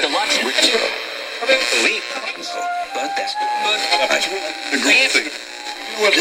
deluxe. Believe. But that's but I agree. What?